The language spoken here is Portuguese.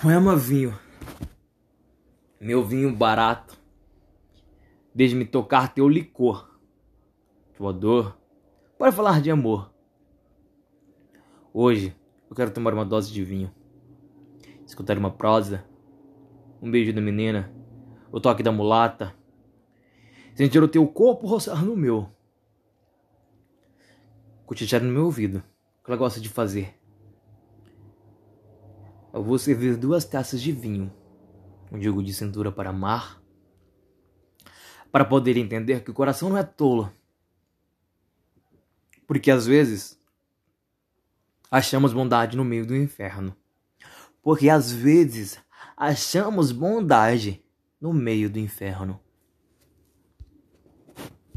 Poema vinho. Meu vinho barato. Deixe-me tocar teu licor. Tua dor. Para falar de amor. Hoje eu quero tomar uma dose de vinho. Escutar uma prosa. Um beijo da menina. O toque da mulata. Sentir o teu corpo roçar no meu. Cochichar no meu ouvido. O que ela gosta de fazer eu vou servir duas taças de vinho, um jogo de cintura para amar, para poder entender que o coração não é tolo. Porque às vezes achamos bondade no meio do inferno. Porque às vezes achamos bondade no meio do inferno.